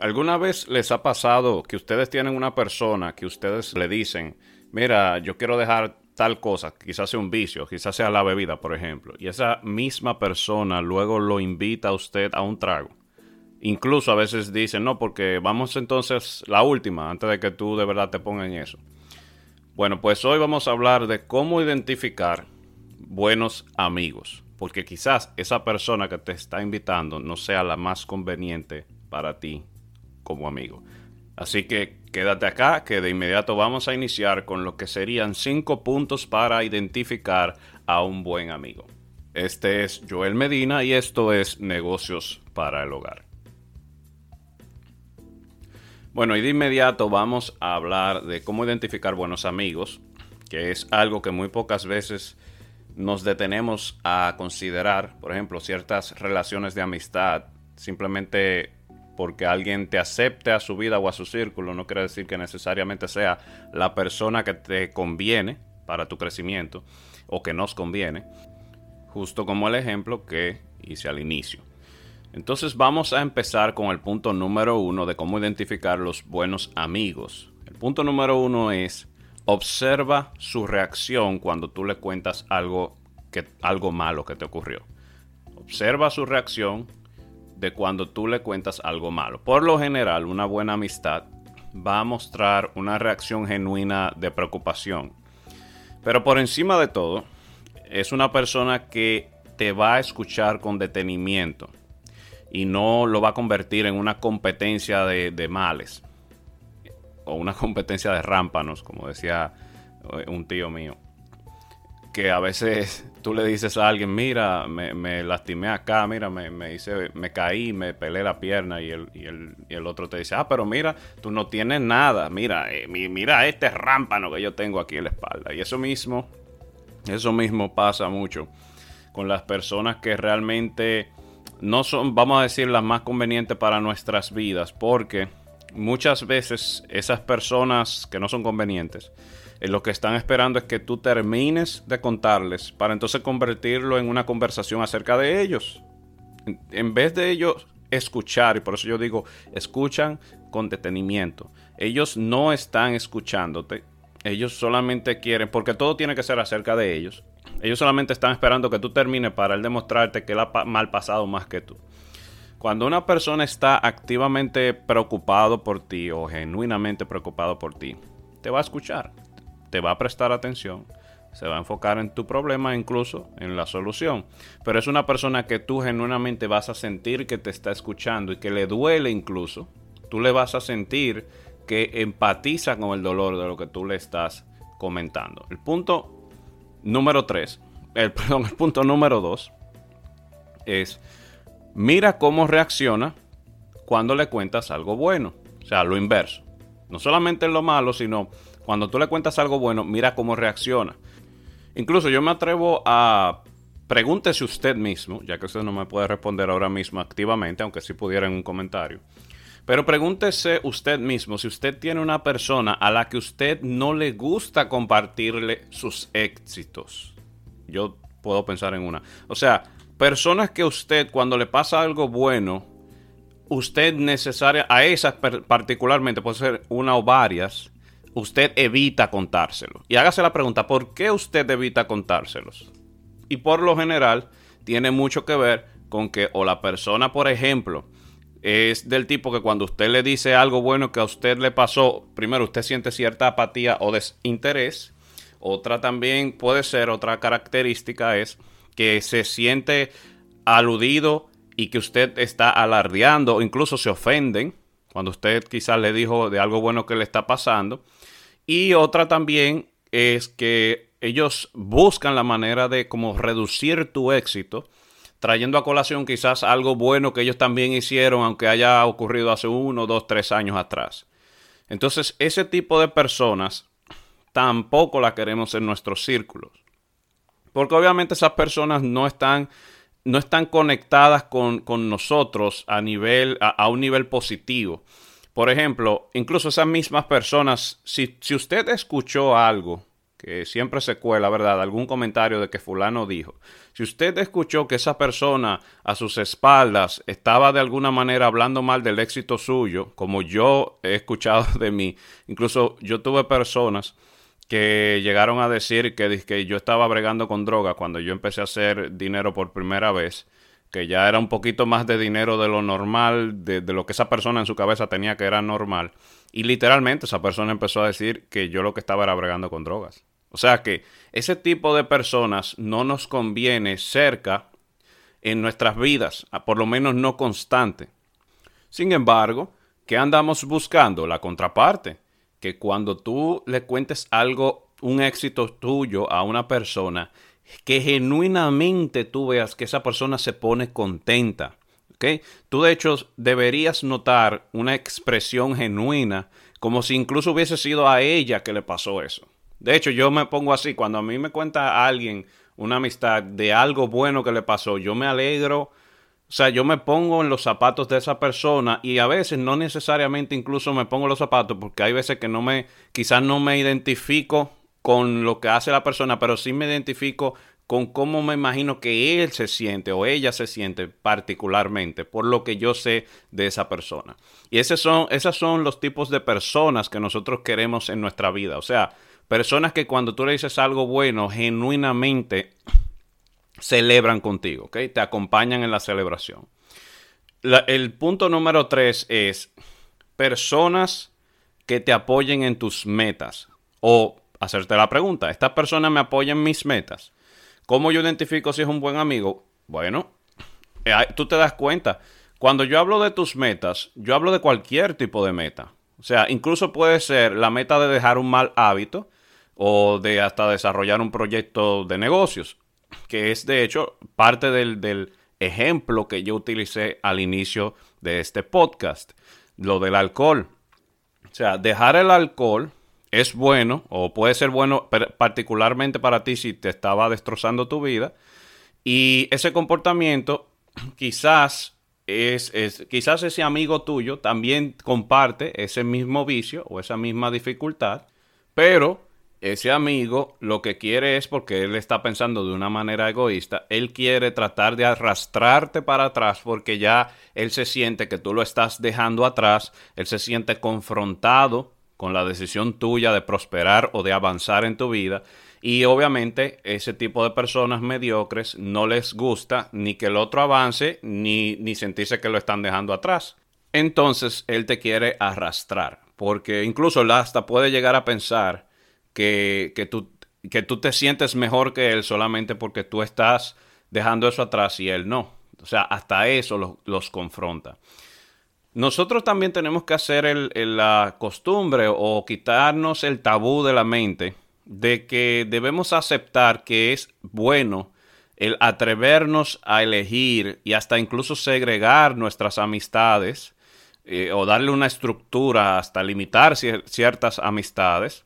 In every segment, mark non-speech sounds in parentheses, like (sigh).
¿Alguna vez les ha pasado que ustedes tienen una persona que ustedes le dicen, mira, yo quiero dejar tal cosa, quizás sea un vicio, quizás sea la bebida, por ejemplo, y esa misma persona luego lo invita a usted a un trago? Incluso a veces dicen, no, porque vamos entonces la última, antes de que tú de verdad te pongas en eso. Bueno, pues hoy vamos a hablar de cómo identificar buenos amigos, porque quizás esa persona que te está invitando no sea la más conveniente para ti como amigo. Así que quédate acá, que de inmediato vamos a iniciar con lo que serían cinco puntos para identificar a un buen amigo. Este es Joel Medina y esto es Negocios para el Hogar. Bueno, y de inmediato vamos a hablar de cómo identificar buenos amigos, que es algo que muy pocas veces nos detenemos a considerar. Por ejemplo, ciertas relaciones de amistad simplemente porque alguien te acepte a su vida o a su círculo, no quiere decir que necesariamente sea la persona que te conviene para tu crecimiento o que nos conviene, justo como el ejemplo que hice al inicio. Entonces vamos a empezar con el punto número uno de cómo identificar los buenos amigos. El punto número uno es observa su reacción cuando tú le cuentas algo, que, algo malo que te ocurrió. Observa su reacción de cuando tú le cuentas algo malo. Por lo general, una buena amistad va a mostrar una reacción genuina de preocupación. Pero por encima de todo, es una persona que te va a escuchar con detenimiento y no lo va a convertir en una competencia de, males o una (laughs) competencia de rámpanos, como decía eh, un tío mío que a veces tú le dices a alguien, mira, me, lastimé acá, mira, me, hice, me caí, me pelé la pierna y el, y, el, y el, otro te dice, ah, pero mira, tú no tienes nada, mira, eh, mira este rámpano que yo tengo aquí en la espalda. Y eso mismo, eso mismo pasa mucho con las personas que realmente no son, vamos a decir, las más convenientes para nuestras vidas, porque muchas veces esas personas que no son convenientes, eh, lo que están esperando es que tú termines de contarles para entonces convertirlo en una conversación acerca de ellos. En vez de ellos escuchar, y por eso yo digo, escuchan con detenimiento. Ellos no están escuchándote, ellos solamente quieren, porque todo tiene que ser acerca de ellos. Ellos solamente están esperando que tú termines para él demostrarte que él ha mal pasado más que tú. Cuando una persona está activamente preocupado por ti o genuinamente preocupado por ti, te va a escuchar te va a prestar atención, se va a enfocar en tu problema, incluso en la solución. Pero es una persona que tú genuinamente vas a sentir que te está escuchando y que le duele incluso. Tú le vas a sentir que empatiza con el dolor de lo que tú le estás comentando. El punto número 3, el, (laughs) perdón, el punto número 2 es, mira cómo reacciona cuando le cuentas algo bueno. O sea, lo inverso. No solamente en lo malo, sino cuando tú le cuentas algo bueno, mira cómo reacciona. Incluso yo me atrevo a pregúntese usted mismo, ya que usted no me puede responder ahora mismo activamente, aunque sí pudiera en un comentario. Pero pregúntese usted mismo si usted tiene una persona a la que usted no le gusta compartirle sus éxitos. Yo puedo pensar en una. O sea, personas que usted cuando le pasa algo bueno, usted necesaria, a esas particularmente, puede ser una o varias, usted evita contárselo. Y hágase la pregunta, ¿por qué usted evita contárselos? Y por lo general tiene mucho que ver con que o la persona, por ejemplo, es del tipo que cuando usted le dice algo bueno que a usted le pasó, primero usted siente cierta apatía o desinterés. Otra también puede ser, otra característica es que se siente aludido y que usted está alardeando o incluso se ofenden cuando usted quizás le dijo de algo bueno que le está pasando y otra también es que ellos buscan la manera de como reducir tu éxito, trayendo a colación quizás algo bueno que ellos también hicieron, aunque haya ocurrido hace uno, dos, tres años atrás. Entonces, ese tipo de personas tampoco la queremos en nuestros círculos. Porque obviamente esas personas no están, no están conectadas con, nosotros a, nivel, a un nivel positivo. Por ejemplo, incluso esas mismas personas, si, usted escuchó algo que siempre se cuela, ¿verdad? Algún comentario de que fulano dijo. Si usted escuchó que esa persona a sus espaldas estaba de alguna manera hablando mal del éxito suyo, como yo he escuchado (laughs) de mí, incluso yo tuve personas que llegaron a decir que, que yo estaba bregando con droga cuando yo empecé a hacer dinero por primera vez, que ya era un poquito más de dinero de lo normal, de, de lo que esa persona en su cabeza tenía que era normal. Y literalmente esa persona empezó a decir que yo lo que estaba era bregando con drogas. O sea que ese tipo de personas no nos conviene cerca en nuestras vidas, por lo menos no constante. Sin embargo, ¿qué andamos buscando? La contraparte que cuando tú le cuentes algo, un éxito tuyo a una persona, que genuinamente tú veas que esa persona se pone contenta. ¿okay? Tú de hecho deberías notar una expresión genuina, como si incluso hubiese sido a ella que le pasó eso. De hecho, yo me pongo así, cuando a mí me cuenta alguien una amistad de algo bueno que le pasó, yo me alegro o sea, yo me pongo en los zapatos de esa persona y a veces no necesariamente incluso me pongo los zapatos porque hay veces que no me, quizás no me identifico con lo que hace la persona, pero sí me identifico con cómo me imagino que él se siente o ella se siente particularmente por lo que yo sé de esa persona. Y esos son, esos son los tipos de personas que nosotros queremos en nuestra vida. O sea, personas que cuando tú le dices algo bueno, genuinamente celebran contigo, ¿ok? Te acompañan en la celebración. el punto número tres es personas que te apoyen en tus metas. O hacerte la pregunta, ¿esta persona me apoya en mis metas? ¿Cómo yo identifico si es un buen amigo? Bueno, eh, tú te das cuenta. Cuando yo hablo de tus metas, yo hablo de cualquier tipo de meta. O sea, incluso puede ser la meta de dejar un mal hábito o de hasta desarrollar un proyecto de negocios que es de hecho parte del, ejemplo que yo utilicé al inicio de este podcast, lo del alcohol. O sea, dejar el alcohol es bueno o puede ser bueno particularmente para ti si te estaba destrozando tu vida y ese comportamiento quizás es, es, quizás ese amigo tuyo también comparte ese mismo vicio o esa misma dificultad, pero ese amigo lo que quiere es porque él está pensando de una manera egoísta, él quiere tratar de arrastrarte para atrás porque ya él se siente que tú lo estás dejando atrás, él se siente confrontado con la decisión tuya de prosperar o de avanzar en tu vida y obviamente ese tipo de personas mediocres no les gusta ni que el otro avance ni, ni sentirse que lo están dejando atrás. Entonces él te quiere arrastrar porque incluso hasta puede llegar a pensar que, que, tú, que tú te sientes mejor que él solamente porque tú estás dejando eso atrás y él no. O sea, hasta eso los, confronta. Nosotros también tenemos que hacer el, la costumbre o quitarnos el tabú de la mente de que debemos aceptar que es bueno el atrevernos a elegir y hasta incluso segregar nuestras amistades eh, o darle una estructura hasta limitar ciertas amistades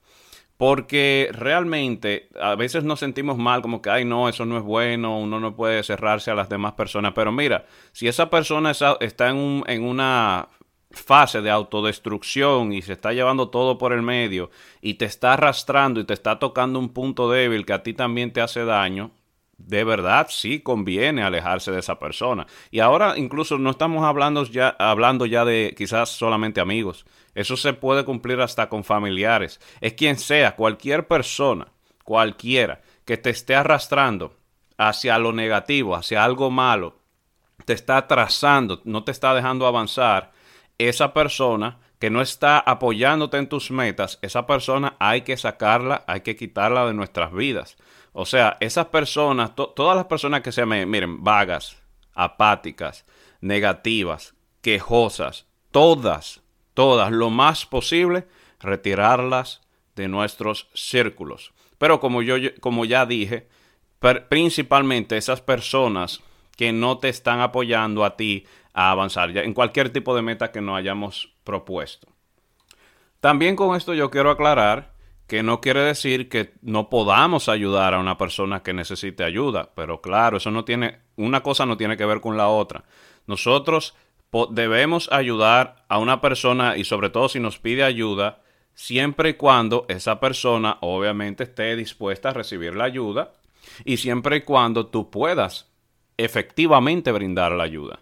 porque realmente a veces nos sentimos mal, como que, ay, no, eso no es bueno, uno no puede cerrarse a las demás personas. Pero mira, si esa persona está en, un, en una fase de autodestrucción y se está llevando todo por el medio y te está arrastrando y te está tocando un punto débil que a ti también te hace daño, de verdad sí conviene alejarse de esa persona. Y ahora incluso no estamos hablando ya, hablando ya de quizás solamente amigos. Eso se puede cumplir hasta con familiares. Es quien sea, cualquier persona, cualquiera, que te esté arrastrando hacia lo negativo, hacia algo malo, te está atrasando, no te está dejando avanzar, esa persona que no está apoyándote en tus metas, esa persona hay que sacarla, hay que quitarla de nuestras vidas. O sea, esas personas, todas las personas que se me, miren, vagas, apáticas, negativas, quejosas, todas todas lo más posible, retirarlas de nuestros círculos. Pero como yo como ya dije, principalmente esas personas que no te están apoyando a ti a avanzar ya en cualquier tipo de meta que nos hayamos propuesto. También con esto yo quiero aclarar que no quiere decir que no podamos ayudar a una persona que necesite ayuda, pero claro, eso no tiene una cosa no tiene que ver con la otra. Nosotros debemos ayudar a una persona y sobre todo si nos pide ayuda siempre y cuando esa persona obviamente esté dispuesta a recibir la ayuda y siempre y cuando tú puedas efectivamente brindar la ayuda.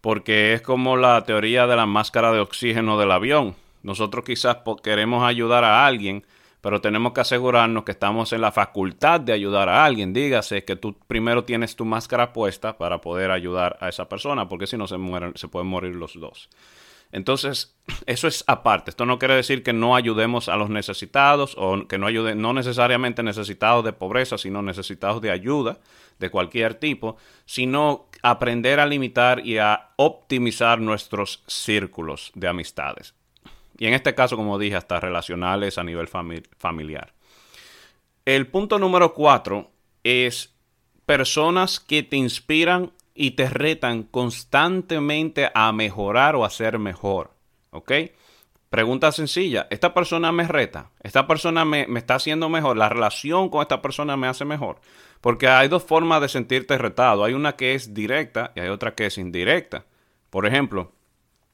Porque es como la teoría de la máscara de oxígeno del avión. Nosotros quizás queremos ayudar a alguien, pero tenemos que asegurarnos que estamos en la facultad de ayudar a alguien. Dígase que tú primero tienes tu máscara puesta para poder ayudar a esa persona, porque si no se, mueren, se pueden morir los dos. Entonces, (clears throat) eso es aparte. Esto no quiere decir que no ayudemos a los necesitados o que no ayuden, no necesariamente necesitados de pobreza, sino necesitados de ayuda de cualquier tipo, sino aprender a limitar y a optimizar nuestros círculos de amistades. Y en este caso, como dije, hasta relacionales a nivel familiar. El punto número cuatro es personas que te inspiran y te retan constantemente a mejorar o a ser mejor. ¿Ok? Pregunta sencilla, ¿esta persona me reta? ¿Esta persona me, me, está haciendo mejor? ¿La relación con esta persona me hace mejor? Porque hay dos formas de sentirte retado. Hay una que es directa y hay otra que es indirecta. Por ejemplo,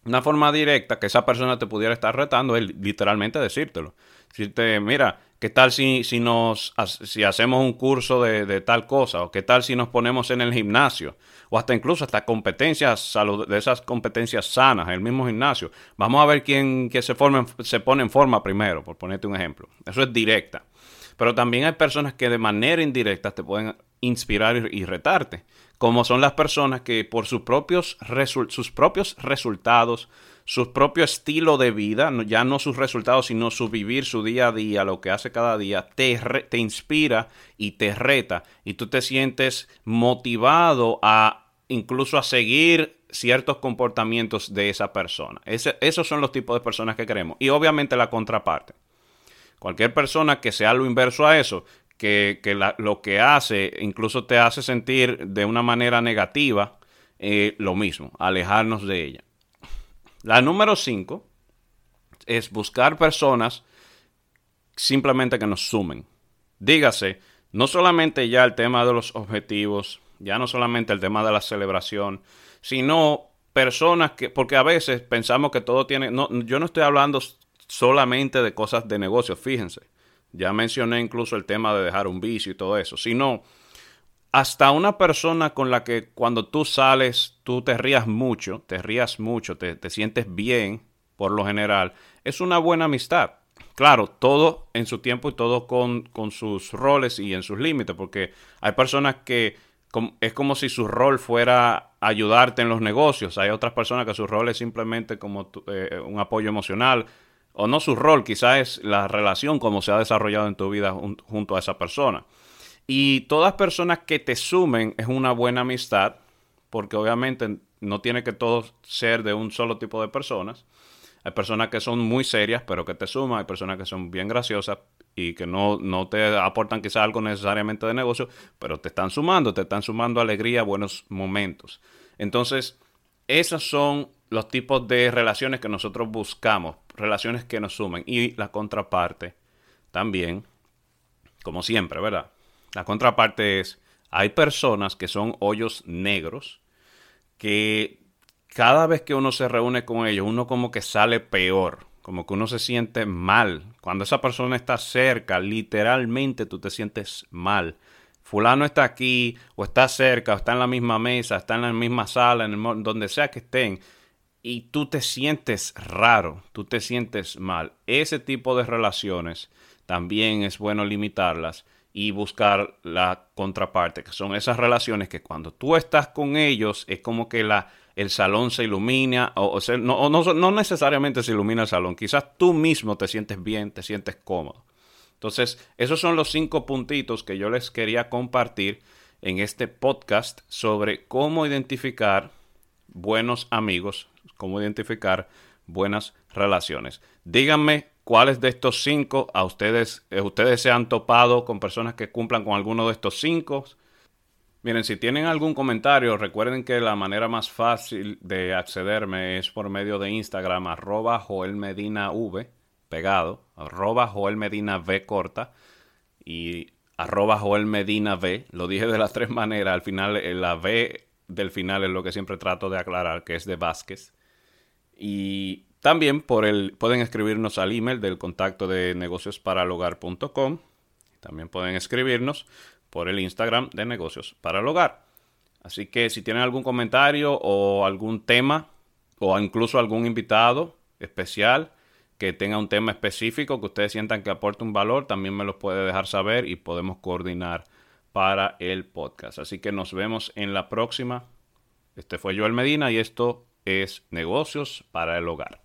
una forma directa que esa persona te pudiera estar retando es literalmente decírtelo. Decirte, mira, ¿qué tal si, si, nos, si hacemos un curso de, de, tal cosa? ¿O qué tal si nos ponemos en el gimnasio? O hasta incluso hasta competencias, salud, de esas competencias sanas, el mismo gimnasio. Vamos a ver quién que se, forme, se pone en forma primero, por ponerte un ejemplo. Eso es directa. Pero también hay personas que de manera indirecta te pueden inspirar y retarte, como son las personas que por sus propios, sus propios resultados, su propio estilo de vida, ya no sus resultados, sino su vivir, su día a día, lo que hace cada día, te, te inspira y te reta y tú te sientes motivado a incluso a seguir ciertos comportamientos de esa persona. esos son los tipos de personas que queremos. Y obviamente la contraparte. Cualquier persona que sea lo inverso a eso, que, lo que hace incluso te hace sentir de una manera negativa, eh, lo mismo, alejarnos de ella. La número 5 es buscar personas simplemente que nos sumen. Dígase, no solamente ya el tema de los objetivos, ya no solamente el tema de la celebración, sino personas que, porque a veces pensamos que todo tiene, no, yo no estoy hablando solamente de cosas de negocio, fíjense. Ya mencioné incluso el tema de dejar un vicio y todo eso, sino hasta una persona con la que cuando tú sales tú te rías mucho, te rías mucho, te, te sientes bien por lo general, es una buena amistad. Claro, todo en su tiempo y todo con, con sus roles y en sus límites, porque hay personas que es como si su rol fuera ayudarte en los negocios. Hay otras personas que su rol es simplemente como eh, un apoyo emocional o no su rol, quizás es la relación como se ha desarrollado en tu vida junto a esa persona. Y todas personas que te sumen es una buena amistad, porque obviamente no tiene que todo ser de un solo tipo de personas. Hay personas que son muy serias, pero que te suman. Hay personas que son bien graciosas y que no, no te aportan quizás algo necesariamente de negocio, pero te están sumando, te están sumando alegría, buenos momentos. Entonces, esos son los tipos de relaciones que nosotros buscamos, relaciones que nos sumen. Y la contraparte también, como siempre, ¿verdad? La contraparte es, hay personas que son hoyos negros que cada vez que uno se reúne con ellos, uno como que sale peor, como que uno se siente mal. Cuando esa persona está cerca, literalmente tú te sientes mal. Fulano está aquí, o está cerca, o está en la misma mesa, está en la misma sala, en donde sea que estén y tú te sientes raro, tú te sientes mal. Ese tipo de relaciones también es bueno limitarlas y buscar la contraparte, que son esas relaciones que cuando tú estás con ellos es como que la, el salón se ilumina, o, no, no, no necesariamente se ilumina el salón, quizás tú mismo te sientes bien, te sientes cómodo. Entonces, esos son los cinco puntitos que yo les quería compartir en este podcast sobre cómo identificar buenos amigos cómo identificar buenas relaciones. Díganme cuáles de estos cinco a ustedes, eh, ustedes se han topado con personas que cumplan con alguno de estos cinco. Miren, si tienen algún comentario, recuerden que la manera más fácil de accederme es por medio de Instagram, arroba Joel Medina V, pegado, arroba Joel Medina V corta y arroba Joel Medina V. Lo dije de las tres maneras, al final eh, la V del final es lo que siempre trato de aclarar, que es de Vázquez. Y También por el, pueden escribirnos al email del contacto de negociosparalhogar.com. También pueden escribirnos por el Instagram de Negocios para el Hogar. Así que si tienen algún comentario o algún tema o incluso algún invitado especial que tenga un tema específico que ustedes sientan que aporte un valor, también me lo puede dejar saber y podemos coordinar para el podcast. Así que nos vemos en la próxima. Este fue Joel Medina y esto es Negocios para el Hogar.